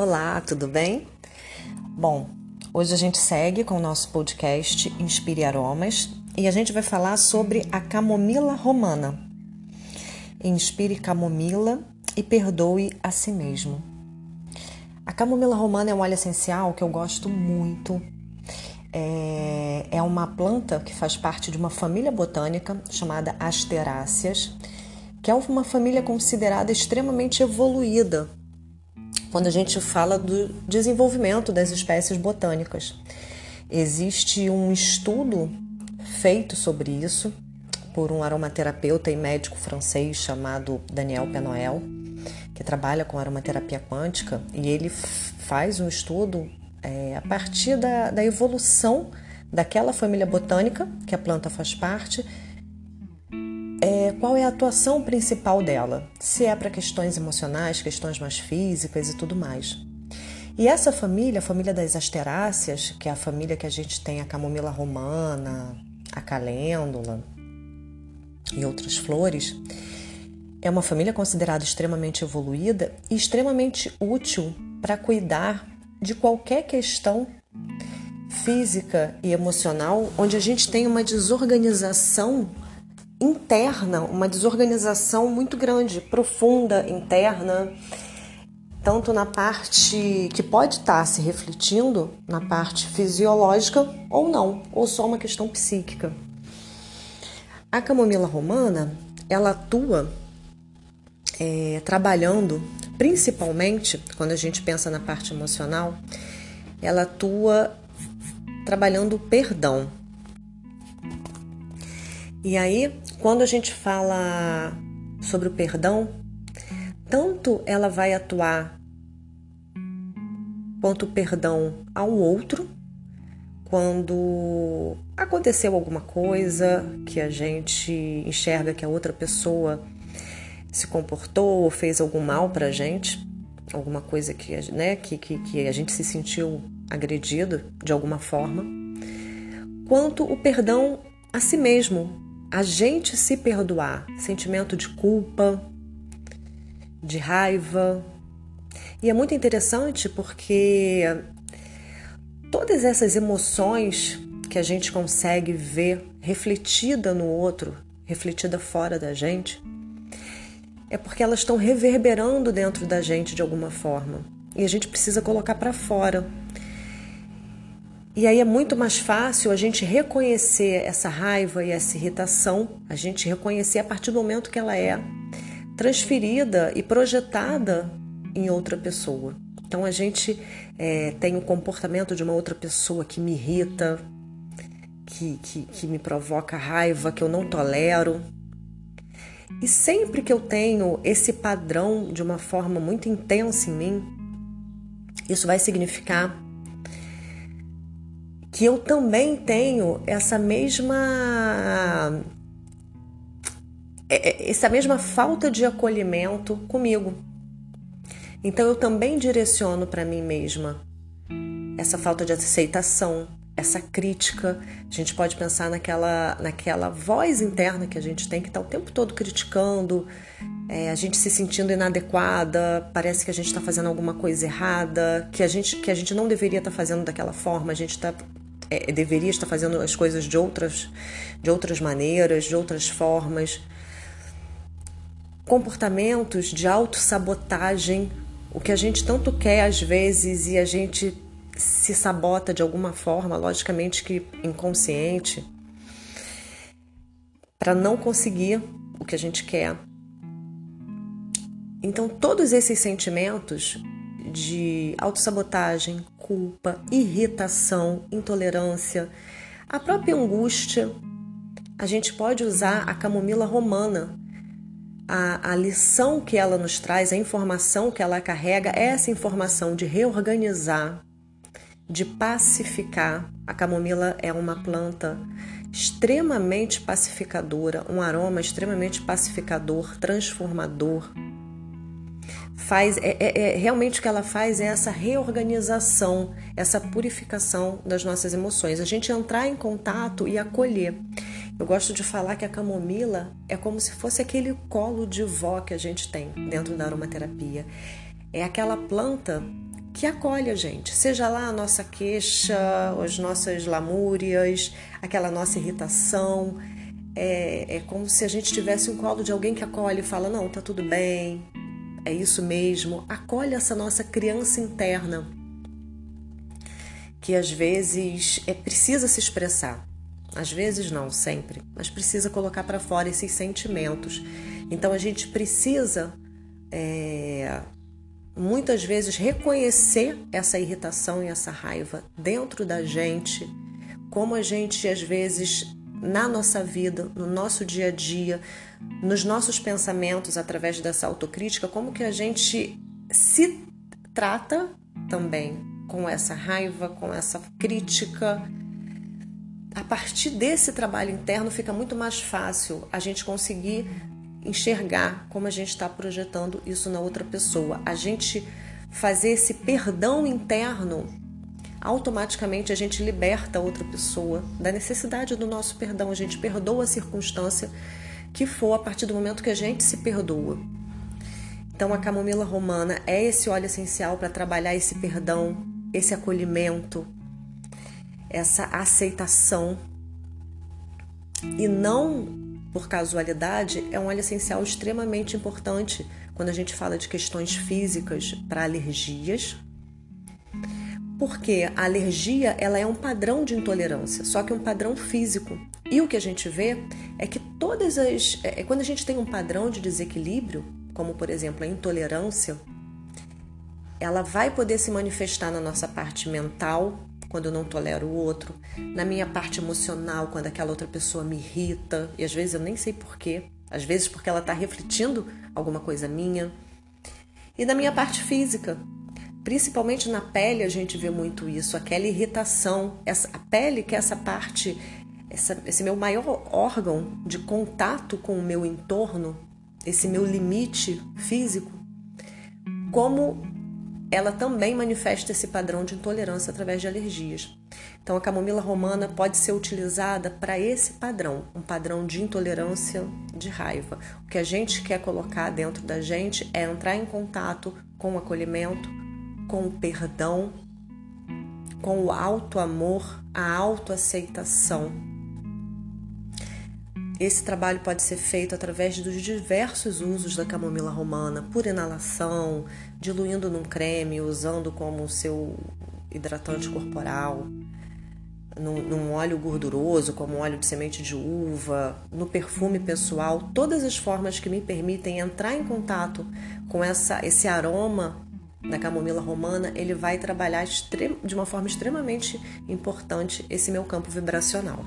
Olá, tudo bem? Bom, hoje a gente segue com o nosso podcast Inspire Aromas e a gente vai falar sobre a camomila romana. Inspire camomila e perdoe a si mesmo. A camomila romana é um óleo essencial que eu gosto muito. É, é uma planta que faz parte de uma família botânica chamada Asteráceas, que é uma família considerada extremamente evoluída quando a gente fala do desenvolvimento das espécies botânicas. Existe um estudo feito sobre isso por um aromaterapeuta e médico francês chamado Daniel Penoel, que trabalha com aromaterapia quântica, e ele faz um estudo é, a partir da, da evolução daquela família botânica que a planta faz parte qual é a atuação principal dela, se é para questões emocionais, questões mais físicas e tudo mais. E essa família, a família das asteráceas, que é a família que a gente tem a camomila romana, a calêndula e outras flores, é uma família considerada extremamente evoluída e extremamente útil para cuidar de qualquer questão física e emocional onde a gente tem uma desorganização interna, uma desorganização muito grande, profunda, interna, tanto na parte que pode estar se refletindo na parte fisiológica ou não, ou só uma questão psíquica. A camomila romana, ela atua é, trabalhando, principalmente quando a gente pensa na parte emocional, ela atua trabalhando o perdão. E aí, quando a gente fala sobre o perdão, tanto ela vai atuar quanto o perdão ao outro, quando aconteceu alguma coisa que a gente enxerga que a outra pessoa se comportou ou fez algum mal para a gente, alguma coisa que, né, que, que, que a gente se sentiu agredido de alguma forma, quanto o perdão a si mesmo, a gente se perdoar, sentimento de culpa, de raiva. E é muito interessante porque todas essas emoções que a gente consegue ver refletida no outro, refletida fora da gente, é porque elas estão reverberando dentro da gente de alguma forma. E a gente precisa colocar para fora. E aí é muito mais fácil a gente reconhecer essa raiva e essa irritação, a gente reconhecer a partir do momento que ela é transferida e projetada em outra pessoa. Então a gente é, tem o comportamento de uma outra pessoa que me irrita, que, que, que me provoca raiva, que eu não tolero. E sempre que eu tenho esse padrão de uma forma muito intensa em mim, isso vai significar que eu também tenho essa mesma é, é, essa mesma falta de acolhimento comigo. Então eu também direciono para mim mesma essa falta de aceitação, essa crítica. A gente pode pensar naquela, naquela voz interna que a gente tem que está o tempo todo criticando, é, a gente se sentindo inadequada, parece que a gente está fazendo alguma coisa errada, que a gente, que a gente não deveria estar tá fazendo daquela forma, a gente está é, deveria estar fazendo as coisas de outras, de outras maneiras, de outras formas. Comportamentos de autossabotagem, o que a gente tanto quer às vezes e a gente se sabota de alguma forma, logicamente que inconsciente, para não conseguir o que a gente quer. Então, todos esses sentimentos de autossabotagem, culpa, irritação, intolerância, a própria angústia. A gente pode usar a camomila romana. A, a lição que ela nos traz, a informação que ela carrega, é essa informação de reorganizar, de pacificar. A camomila é uma planta extremamente pacificadora, um aroma extremamente pacificador, transformador faz é, é, é, realmente o que ela faz é essa reorganização, essa purificação das nossas emoções, a gente entrar em contato e acolher. Eu gosto de falar que a camomila é como se fosse aquele colo de vó que a gente tem dentro da aromaterapia. É aquela planta que acolhe a gente, seja lá a nossa queixa, as nossas lamúrias, aquela nossa irritação. É, é como se a gente tivesse um colo de alguém que acolhe e fala: Não, tá tudo bem, é isso mesmo. Acolhe essa nossa criança interna, que às vezes é precisa se expressar. Às vezes não, sempre, mas precisa colocar para fora esses sentimentos. Então a gente precisa é, muitas vezes reconhecer essa irritação e essa raiva dentro da gente, como a gente às vezes na nossa vida, no nosso dia a dia, nos nossos pensamentos através dessa autocrítica, como que a gente se trata também com essa raiva, com essa crítica. A partir desse trabalho interno fica muito mais fácil a gente conseguir enxergar como a gente está projetando isso na outra pessoa. A gente fazer esse perdão interno, automaticamente a gente liberta a outra pessoa da necessidade do nosso perdão. A gente perdoa a circunstância que for a partir do momento que a gente se perdoa. Então, a camomila romana é esse óleo essencial para trabalhar esse perdão, esse acolhimento, essa aceitação e não por casualidade, é um óleo essencial extremamente importante quando a gente fala de questões físicas para alergias. Porque a alergia ela é um padrão de intolerância, só que um padrão físico. E o que a gente vê é que todas as. É, é quando a gente tem um padrão de desequilíbrio, como por exemplo a intolerância, ela vai poder se manifestar na nossa parte mental, quando eu não tolero o outro, na minha parte emocional, quando aquela outra pessoa me irrita, e às vezes eu nem sei porquê, às vezes porque ela está refletindo alguma coisa minha, e na minha parte física. Principalmente na pele a gente vê muito isso, aquela irritação, essa, a pele que é essa parte, essa, esse meu maior órgão de contato com o meu entorno, esse meu limite físico, como ela também manifesta esse padrão de intolerância através de alergias. Então, a camomila romana pode ser utilizada para esse padrão, um padrão de intolerância de raiva. O que a gente quer colocar dentro da gente é entrar em contato com o acolhimento, com o perdão, com o alto amor, a autoaceitação. Esse trabalho pode ser feito através dos diversos usos da camomila romana, por inalação, diluindo num creme, usando como seu hidratante corporal, num, num, óleo gorduroso, como óleo de semente de uva, no perfume pessoal, todas as formas que me permitem entrar em contato com essa, esse aroma da camomila romana, ele vai trabalhar de uma forma extremamente importante esse meu campo vibracional.